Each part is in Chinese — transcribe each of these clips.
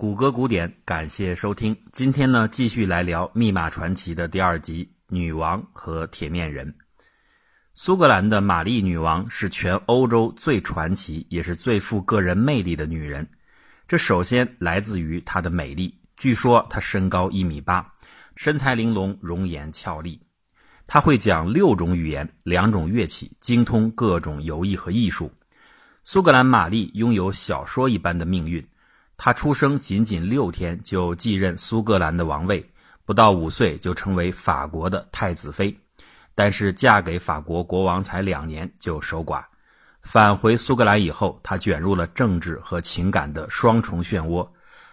谷歌古典，感谢收听。今天呢，继续来聊《密码传奇》的第二集《女王和铁面人》。苏格兰的玛丽女王是全欧洲最传奇，也是最富个人魅力的女人。这首先来自于她的美丽。据说她身高一米八，身材玲珑，容颜俏丽。她会讲六种语言，两种乐器，精通各种游艺和艺术。苏格兰玛丽拥有小说一般的命运。她出生仅仅六天就继任苏格兰的王位，不到五岁就成为法国的太子妃，但是嫁给法国国王才两年就守寡。返回苏格兰以后，她卷入了政治和情感的双重漩涡。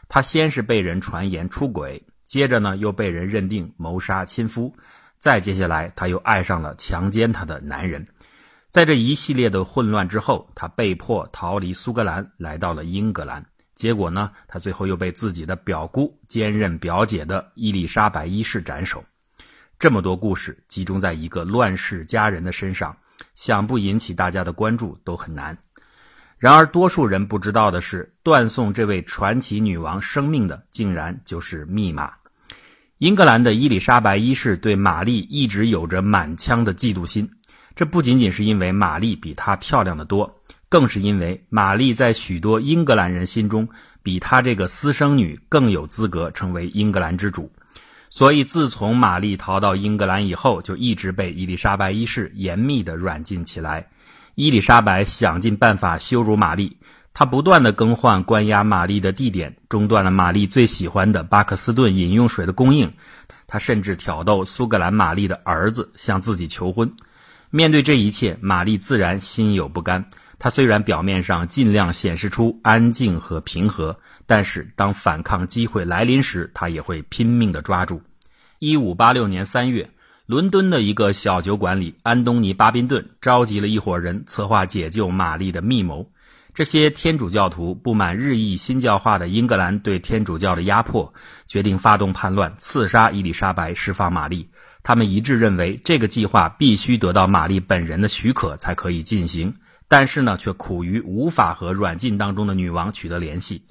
她先是被人传言出轨，接着呢又被人认定谋杀亲夫，再接下来她又爱上了强奸她的男人。在这一系列的混乱之后，她被迫逃离苏格兰，来到了英格兰。结果呢，他最后又被自己的表姑兼任表姐的伊丽莎白一世斩首。这么多故事集中在一个乱世佳人的身上，想不引起大家的关注都很难。然而，多数人不知道的是，断送这位传奇女王生命的，竟然就是密码。英格兰的伊丽莎白一世对玛丽一直有着满腔的嫉妒心，这不仅仅是因为玛丽比她漂亮的多。更是因为玛丽在许多英格兰人心中，比她这个私生女更有资格成为英格兰之主，所以自从玛丽逃到英格兰以后，就一直被伊丽莎白一世严密地软禁起来。伊丽莎白想尽办法羞辱玛丽，她不断地更换关押玛丽的地点，中断了玛丽最喜欢的巴克斯顿饮用水的供应。她甚至挑逗苏格兰玛丽的儿子向自己求婚。面对这一切，玛丽自然心有不甘。他虽然表面上尽量显示出安静和平和，但是当反抗机会来临时，他也会拼命地抓住。一五八六年三月，伦敦的一个小酒馆里，安东尼·巴宾顿召集了一伙人，策划解救玛丽的密谋。这些天主教徒不满日益新教化的英格兰对天主教的压迫，决定发动叛乱，刺杀伊丽莎白，释放玛丽。他们一致认为，这个计划必须得到玛丽本人的许可才可以进行。但是呢，却苦于无法和软禁当中的女王取得联系。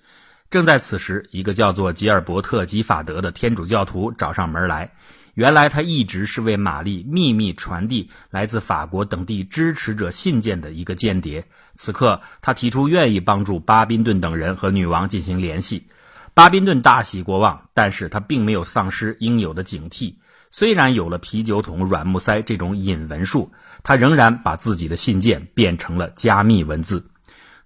正在此时，一个叫做吉尔伯特·吉法德的天主教徒找上门来。原来他一直是为玛丽秘密传递来自法国等地支持者信件的一个间谍。此刻，他提出愿意帮助巴宾顿等人和女王进行联系。巴宾顿大喜过望，但是他并没有丧失应有的警惕。虽然有了啤酒桶、软木塞这种引文术。他仍然把自己的信件变成了加密文字。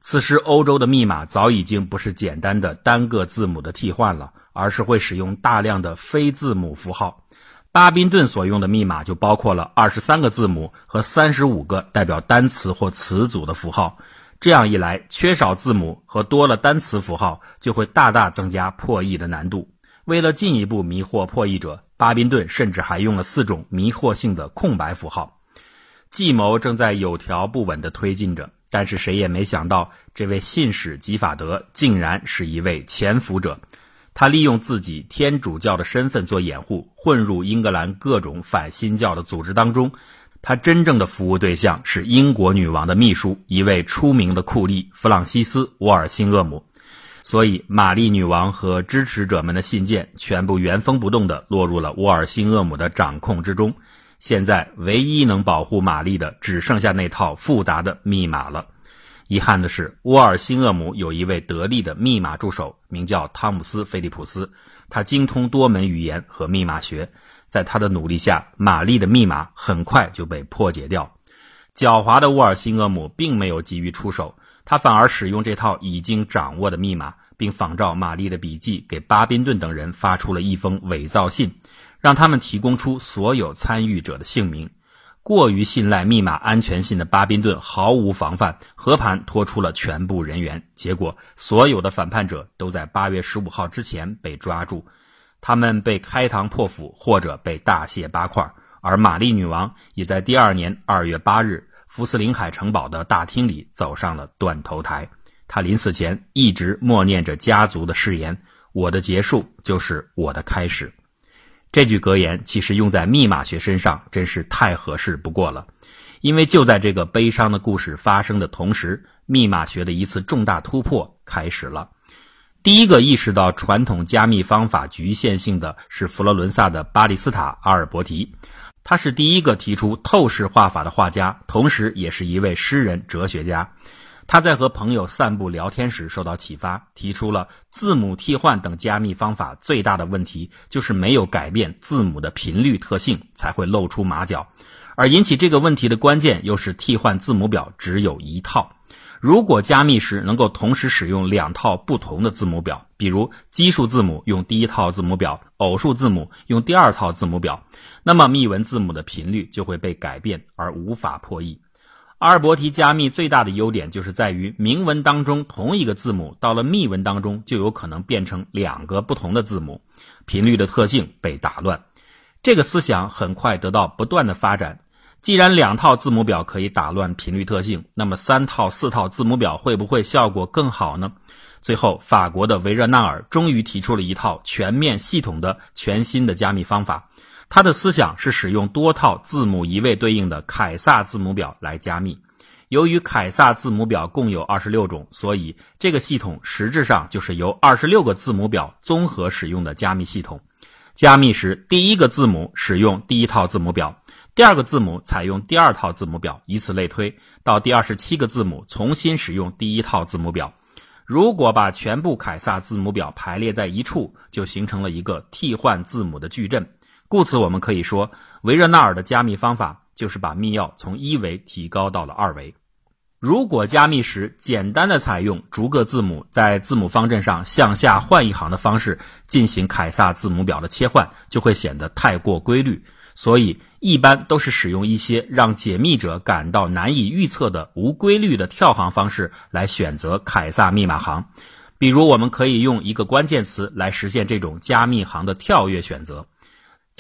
此时，欧洲的密码早已经不是简单的单个字母的替换了，而是会使用大量的非字母符号。巴宾顿所用的密码就包括了二十三个字母和三十五个代表单词或词组的符号。这样一来，缺少字母和多了单词符号，就会大大增加破译的难度。为了进一步迷惑破译者，巴宾顿甚至还用了四种迷惑性的空白符号。计谋正在有条不紊地推进着，但是谁也没想到，这位信使吉法德竟然是一位潜伏者。他利用自己天主教的身份做掩护，混入英格兰各种反新教的组织当中。他真正的服务对象是英国女王的秘书，一位出名的酷吏弗朗西斯·沃尔辛厄姆。所以，玛丽女王和支持者们的信件全部原封不动地落入了沃尔辛厄姆的掌控之中。现在唯一能保护玛丽的，只剩下那套复杂的密码了。遗憾的是，沃尔辛厄姆有一位得力的密码助手，名叫汤姆斯·菲利普斯。他精通多门语言和密码学，在他的努力下，玛丽的密码很快就被破解掉。狡猾的沃尔辛厄姆并没有急于出手，他反而使用这套已经掌握的密码，并仿照玛丽的笔记，给巴宾顿等人发出了一封伪造信。让他们提供出所有参与者的姓名。过于信赖密码安全性的巴宾顿毫无防范，和盘托出了全部人员。结果，所有的反叛者都在八月十五号之前被抓住，他们被开膛破腹，或者被大卸八块。而玛丽女王也在第二年二月八日，福斯林海城堡的大厅里走上了断头台。她临死前一直默念着家族的誓言：“我的结束就是我的开始。”这句格言其实用在密码学身上真是太合适不过了，因为就在这个悲伤的故事发生的同时，密码学的一次重大突破开始了。第一个意识到传统加密方法局限性的是佛罗伦萨的巴蒂斯塔·阿尔伯提，他是第一个提出透视画法的画家，同时也是一位诗人、哲学家。他在和朋友散步聊天时受到启发，提出了字母替换等加密方法最大的问题就是没有改变字母的频率特性才会露出马脚，而引起这个问题的关键又是替换字母表只有一套。如果加密时能够同时使用两套不同的字母表，比如奇数字母用第一套字母表，偶数字母用第二套字母表，那么密文字母的频率就会被改变而无法破译。阿尔伯提加密最大的优点就是在于，明文当中同一个字母到了密文当中就有可能变成两个不同的字母，频率的特性被打乱。这个思想很快得到不断的发展。既然两套字母表可以打乱频率特性，那么三套、四套字母表会不会效果更好呢？最后，法国的维热纳尔终于提出了一套全面系统的全新的加密方法。他的思想是使用多套字母一位对应的凯撒字母表来加密。由于凯撒字母表共有二十六种，所以这个系统实质上就是由二十六个字母表综合使用的加密系统。加密时，第一个字母使用第一套字母表，第二个字母采用第二套字母表，以此类推，到第二十七个字母重新使用第一套字母表。如果把全部凯撒字母表排列在一处，就形成了一个替换字母的矩阵。故此，我们可以说，维热纳尔的加密方法就是把密钥从一维提高到了二维。如果加密时简单的采用逐个字母在字母方阵上向下换一行的方式进行凯撒字母表的切换，就会显得太过规律。所以，一般都是使用一些让解密者感到难以预测的无规律的跳行方式来选择凯撒密码行。比如，我们可以用一个关键词来实现这种加密行的跳跃选择。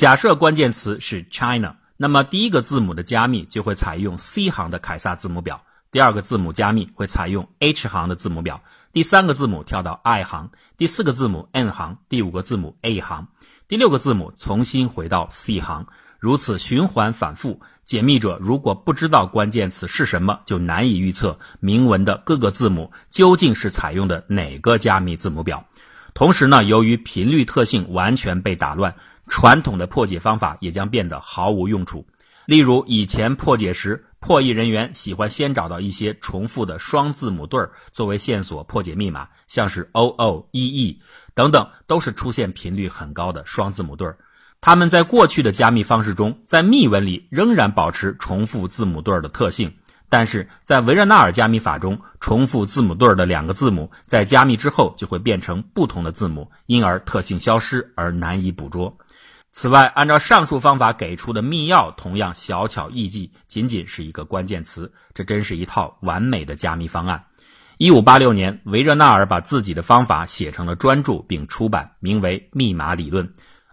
假设关键词是 China，那么第一个字母的加密就会采用 C 行的凯撒字母表，第二个字母加密会采用 H 行的字母表，第三个字母跳到 I 行，第四个字母 N 行，第五个字母 A 行，第六个字母重新回到 C 行，如此循环反复。解密者如果不知道关键词是什么，就难以预测铭文的各个字母究竟是采用的哪个加密字母表。同时呢，由于频率特性完全被打乱。传统的破解方法也将变得毫无用处。例如，以前破解时，破译人员喜欢先找到一些重复的双字母对儿作为线索破解密码，像是 O O E E 等等，都是出现频率很高的双字母对儿。他们在过去的加密方式中，在密文里仍然保持重复字母对儿的特性，但是在维热纳尔加密法中，重复字母对儿的两个字母在加密之后就会变成不同的字母，因而特性消失而难以捕捉。此外，按照上述方法给出的密钥同样小巧易记，仅仅是一个关键词。这真是一套完美的加密方案。一五八六年，维热纳尔把自己的方法写成了专著并出版，名为《密码理论》。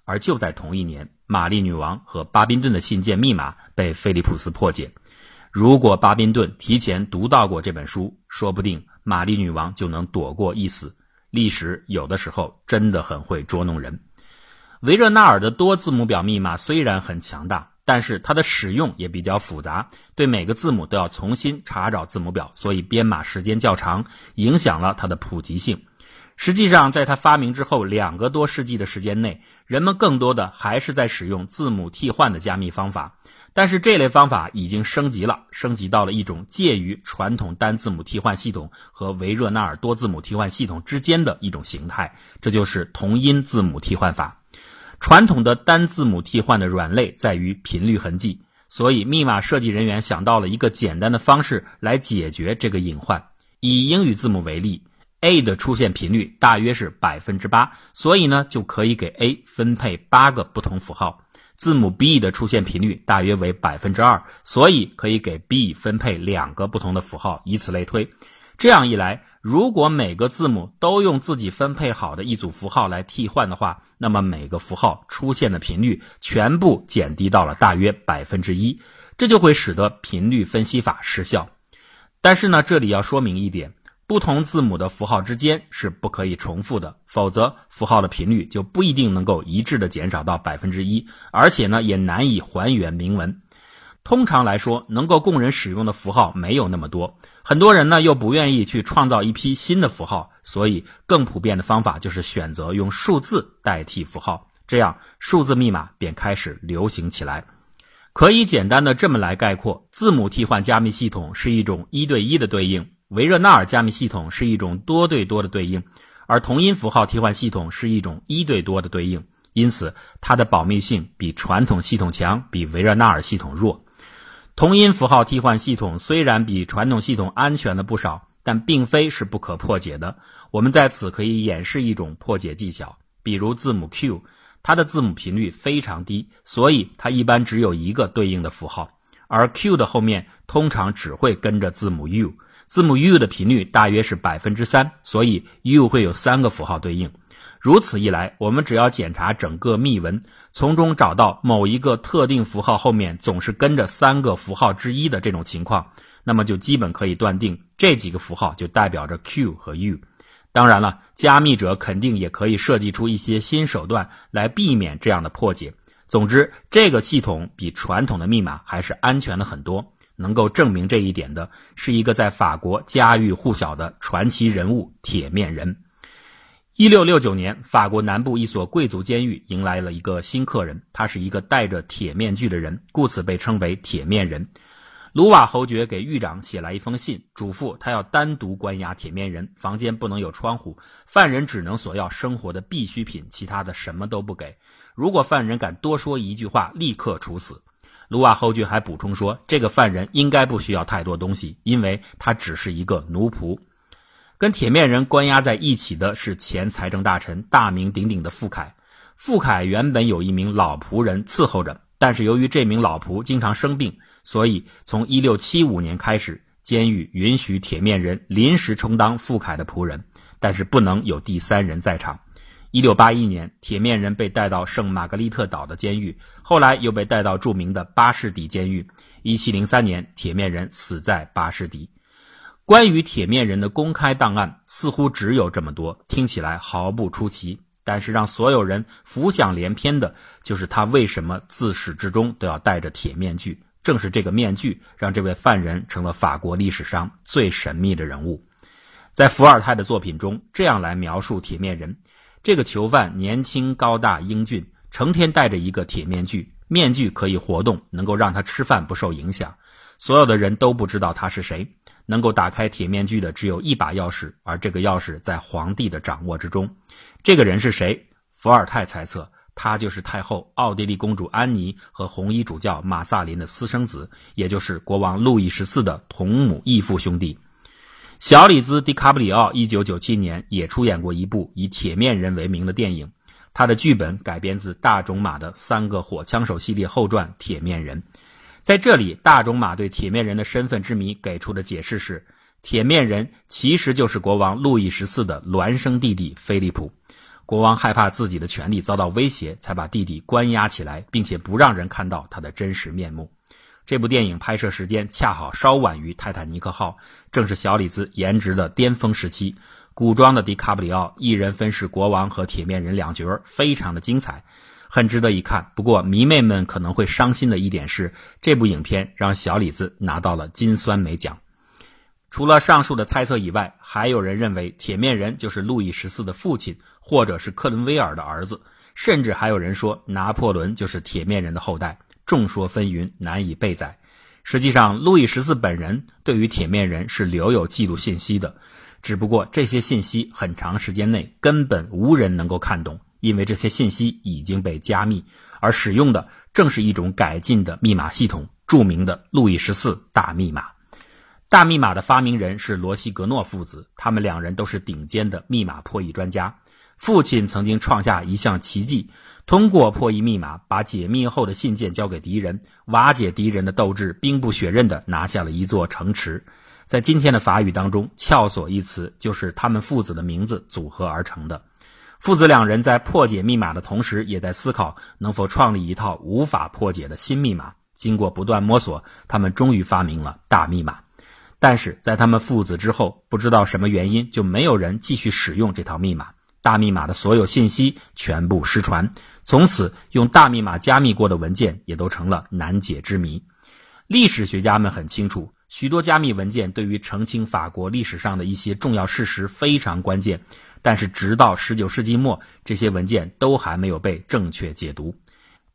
而就在同一年，玛丽女王和巴宾顿的信件密码被菲利普斯破解。如果巴宾顿提前读到过这本书，说不定玛丽女王就能躲过一死。历史有的时候真的很会捉弄人。维热纳尔的多字母表密码虽然很强大，但是它的使用也比较复杂，对每个字母都要重新查找字母表，所以编码时间较长，影响了它的普及性。实际上，在它发明之后两个多世纪的时间内，人们更多的还是在使用字母替换的加密方法，但是这类方法已经升级了，升级到了一种介于传统单字母替换系统和维热纳尔多字母替换系统之间的一种形态，这就是同音字母替换法。传统的单字母替换的软肋在于频率痕迹，所以密码设计人员想到了一个简单的方式来解决这个隐患。以英语字母为例，A 的出现频率大约是百分之八，所以呢就可以给 A 分配八个不同符号。字母 B 的出现频率大约为百分之二，所以可以给 B 分配两个不同的符号，以此类推。这样一来，如果每个字母都用自己分配好的一组符号来替换的话，那么每个符号出现的频率全部减低到了大约百分之一，这就会使得频率分析法失效。但是呢，这里要说明一点，不同字母的符号之间是不可以重复的，否则符号的频率就不一定能够一致的减少到百分之一，而且呢，也难以还原铭文。通常来说，能够供人使用的符号没有那么多，很多人呢又不愿意去创造一批新的符号，所以更普遍的方法就是选择用数字代替符号，这样数字密码便开始流行起来。可以简单的这么来概括：字母替换加密系统是一种一对一的对应，维热纳尔加密系统是一种多对多的对应，而同音符号替换系统是一种一对多的对应。因此，它的保密性比传统系统强，比维热纳尔系统弱。同音符号替换系统虽然比传统系统安全了不少，但并非是不可破解的。我们在此可以演示一种破解技巧，比如字母 Q，它的字母频率非常低，所以它一般只有一个对应的符号，而 Q 的后面通常只会跟着字母 U。字母 U 的频率大约是百分之三，所以 U 会有三个符号对应。如此一来，我们只要检查整个密文，从中找到某一个特定符号后面总是跟着三个符号之一的这种情况，那么就基本可以断定这几个符号就代表着 Q 和 U。当然了，加密者肯定也可以设计出一些新手段来避免这样的破解。总之，这个系统比传统的密码还是安全的很多。能够证明这一点的是一个在法国家喻户晓的传奇人物——铁面人。一六六九年，法国南部一所贵族监狱迎来了一个新客人，他是一个戴着铁面具的人，故此被称为“铁面人”。卢瓦侯爵给狱长写来一封信，嘱咐他要单独关押铁面人，房间不能有窗户，犯人只能索要生活的必需品，其他的什么都不给。如果犯人敢多说一句话，立刻处死。卢瓦侯爵还补充说，这个犯人应该不需要太多东西，因为他只是一个奴仆。跟铁面人关押在一起的是前财政大臣、大名鼎鼎的傅凯。傅凯原本有一名老仆人伺候着，但是由于这名老仆经常生病，所以从1675年开始，监狱允许铁面人临时充当傅凯的仆人，但是不能有第三人在场。1681年，铁面人被带到圣玛格丽特岛的监狱，后来又被带到著名的巴士底监狱。1703年，铁面人死在巴士底。关于铁面人的公开档案似乎只有这么多，听起来毫不出奇。但是让所有人浮想联翩的就是他为什么自始至终都要戴着铁面具。正是这个面具，让这位犯人成了法国历史上最神秘的人物。在伏尔泰的作品中，这样来描述铁面人：这个囚犯年轻、高大、英俊，成天戴着一个铁面具，面具可以活动，能够让他吃饭不受影响。所有的人都不知道他是谁。能够打开铁面具的只有一把钥匙，而这个钥匙在皇帝的掌握之中。这个人是谁？伏尔泰猜测，他就是太后奥地利公主安妮和红衣主教马萨林的私生子，也就是国王路易十四的同母异父兄弟。小李兹·迪卡布里奥一九九七年也出演过一部以铁面人为名的电影，他的剧本改编自大仲马的三个火枪手系列后传《铁面人》。在这里，大仲马对铁面人的身份之谜给出的解释是：铁面人其实就是国王路易十四的孪生弟弟菲利普。国王害怕自己的权力遭到威胁，才把弟弟关押起来，并且不让人看到他的真实面目。这部电影拍摄时间恰好稍晚于泰坦尼克号，正是小李子颜值的巅峰时期。古装的迪卡布里奥一人分饰国王和铁面人两角，非常的精彩。很值得一看，不过迷妹们可能会伤心的一点是，这部影片让小李子拿到了金酸梅奖。除了上述的猜测以外，还有人认为铁面人就是路易十四的父亲，或者是克伦威尔的儿子，甚至还有人说拿破仑就是铁面人的后代。众说纷纭，难以备载。实际上，路易十四本人对于铁面人是留有记录信息的，只不过这些信息很长时间内根本无人能够看懂。因为这些信息已经被加密，而使用的正是一种改进的密码系统——著名的路易十四大密码。大密码的发明人是罗西格诺父子，他们两人都是顶尖的密码破译专家。父亲曾经创下一项奇迹，通过破译密码，把解密后的信件交给敌人，瓦解敌人的斗志，兵不血刃地拿下了一座城池。在今天的法语当中，“撬锁”一词就是他们父子的名字组合而成的。父子两人在破解密码的同时，也在思考能否创立一套无法破解的新密码。经过不断摸索，他们终于发明了大密码。但是在他们父子之后，不知道什么原因，就没有人继续使用这套密码。大密码的所有信息全部失传，从此用大密码加密过的文件也都成了难解之谜。历史学家们很清楚，许多加密文件对于澄清法国历史上的一些重要事实非常关键，但是直到19世纪末，这些文件都还没有被正确解读。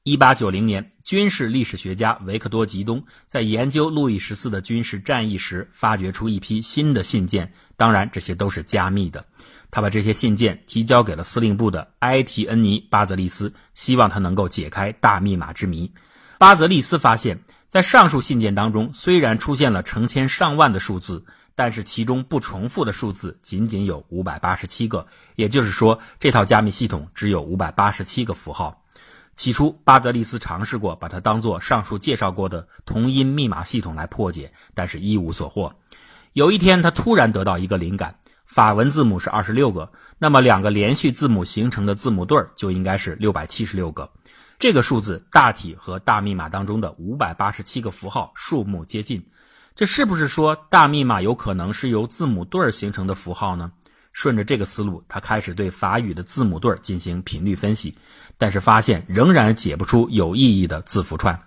1890年，军事历史学家维克多·吉东在研究路易十四的军事战役时，发掘出一批新的信件，当然这些都是加密的。他把这些信件提交给了司令部的埃提恩尼·巴泽利斯，希望他能够解开大密码之谜。巴泽利斯发现，在上述信件当中，虽然出现了成千上万的数字，但是其中不重复的数字仅仅有五百八十七个，也就是说，这套加密系统只有五百八十七个符号。起初，巴泽利斯尝试过把它当做上述介绍过的同音密码系统来破解，但是一无所获。有一天，他突然得到一个灵感：法文字母是二十六个，那么两个连续字母形成的字母对儿就应该是六百七十六个。这个数字大体和大密码当中的五百八十七个符号数目接近。这是不是说大密码有可能是由字母对儿形成的符号呢？顺着这个思路，他开始对法语的字母对儿进行频率分析。但是发现仍然解不出有意义的字符串，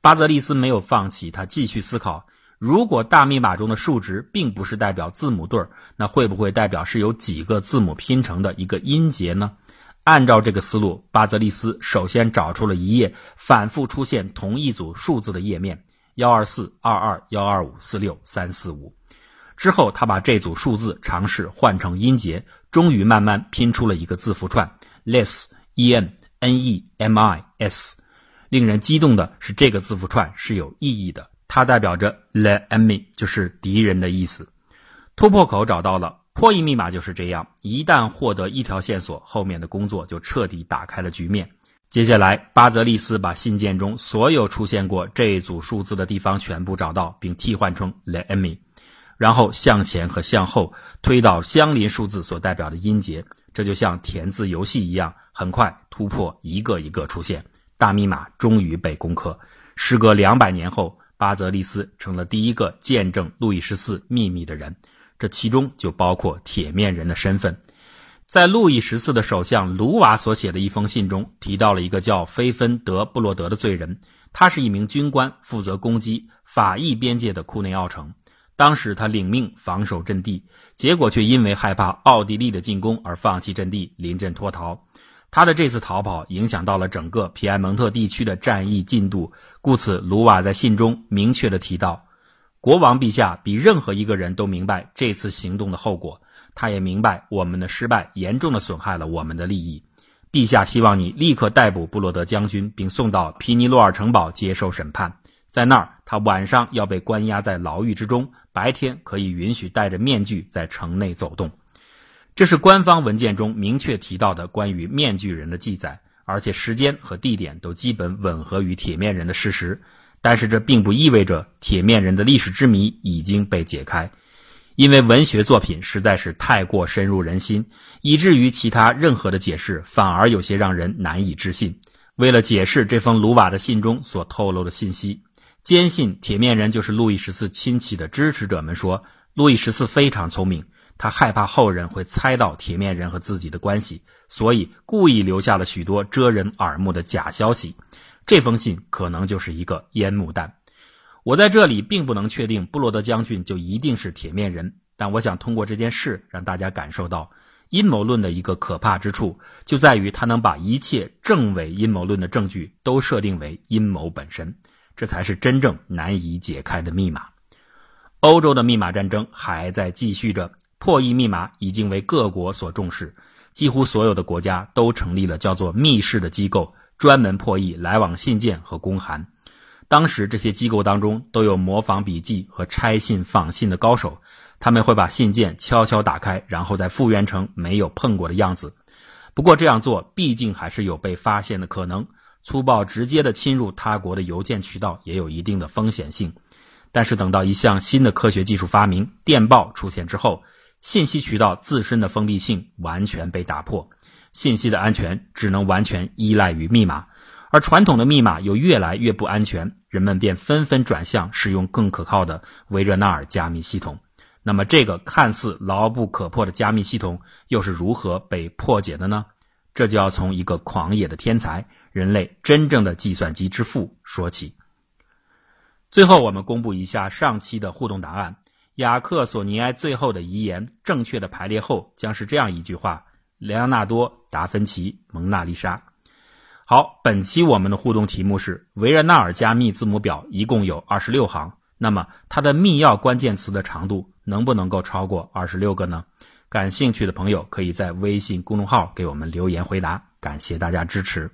巴泽利斯没有放弃，他继续思考：如果大密码中的数值并不是代表字母对儿，那会不会代表是由几个字母拼成的一个音节呢？按照这个思路，巴泽利斯首先找出了一页反复出现同一组数字的页面：幺二四二二幺二五四六三四五。之后，他把这组数字尝试换成音节，终于慢慢拼出了一个字符串：less e n。N E M I S，令人激动的是，这个字符串是有意义的，它代表着 the enemy，就是敌人的意思。突破口找到了，破译密码就是这样。一旦获得一条线索，后面的工作就彻底打开了局面。接下来，巴泽利斯把信件中所有出现过这一组数字的地方全部找到，并替换成 the Emmy，然后向前和向后推导相邻数字所代表的音节。这就像填字游戏一样，很快突破一个一个出现，大密码终于被攻克。时隔两百年后，巴泽利斯成了第一个见证路易十四秘密的人，这其中就包括铁面人的身份。在路易十四的首相卢瓦所写的一封信中，提到了一个叫菲芬德布洛德的罪人，他是一名军官，负责攻击法意边界的库内奥城。当时他领命防守阵地，结果却因为害怕奥地利的进攻而放弃阵地，临阵脱逃。他的这次逃跑影响到了整个皮埃蒙特地区的战役进度，故此卢瓦在信中明确的提到：国王陛下比任何一个人都明白这次行动的后果，他也明白我们的失败严重的损害了我们的利益。陛下希望你立刻逮捕布洛德将军，并送到皮尼洛尔城堡接受审判。在那儿，他晚上要被关押在牢狱之中，白天可以允许戴着面具在城内走动。这是官方文件中明确提到的关于面具人的记载，而且时间和地点都基本吻合于铁面人的事实。但是这并不意味着铁面人的历史之谜已经被解开，因为文学作品实在是太过深入人心，以至于其他任何的解释反而有些让人难以置信。为了解释这封卢瓦的信中所透露的信息。坚信铁面人就是路易十四亲戚的支持者们说，路易十四非常聪明，他害怕后人会猜到铁面人和自己的关系，所以故意留下了许多遮人耳目的假消息。这封信可能就是一个烟幕弹。我在这里并不能确定布罗德将军就一定是铁面人，但我想通过这件事让大家感受到阴谋论的一个可怕之处，就在于他能把一切证伪阴谋论的证据都设定为阴谋本身。这才是真正难以解开的密码。欧洲的密码战争还在继续着，破译密码已经为各国所重视，几乎所有的国家都成立了叫做密室的机构，专门破译来往信件和公函。当时这些机构当中都有模仿笔记和拆信仿信的高手，他们会把信件悄悄打开，然后再复原成没有碰过的样子。不过这样做毕竟还是有被发现的可能。粗暴直接的侵入他国的邮件渠道也有一定的风险性，但是等到一项新的科学技术发明——电报出现之后，信息渠道自身的封闭性完全被打破，信息的安全只能完全依赖于密码，而传统的密码又越来越不安全，人们便纷纷转向使用更可靠的维热纳尔加密系统。那么，这个看似牢不可破的加密系统又是如何被破解的呢？这就要从一个狂野的天才。人类真正的计算机之父说起，最后，我们公布一下上期的互动答案。雅克·索尼埃最后的遗言，正确的排列后将是这样一句话：莱昂纳多·达芬奇，蒙娜丽莎。好，本期我们的互动题目是：维热纳尔加密字母表一共有二十六行，那么它的密钥关键词的长度能不能够超过二十六个呢？感兴趣的朋友可以在微信公众号给我们留言回答。感谢大家支持。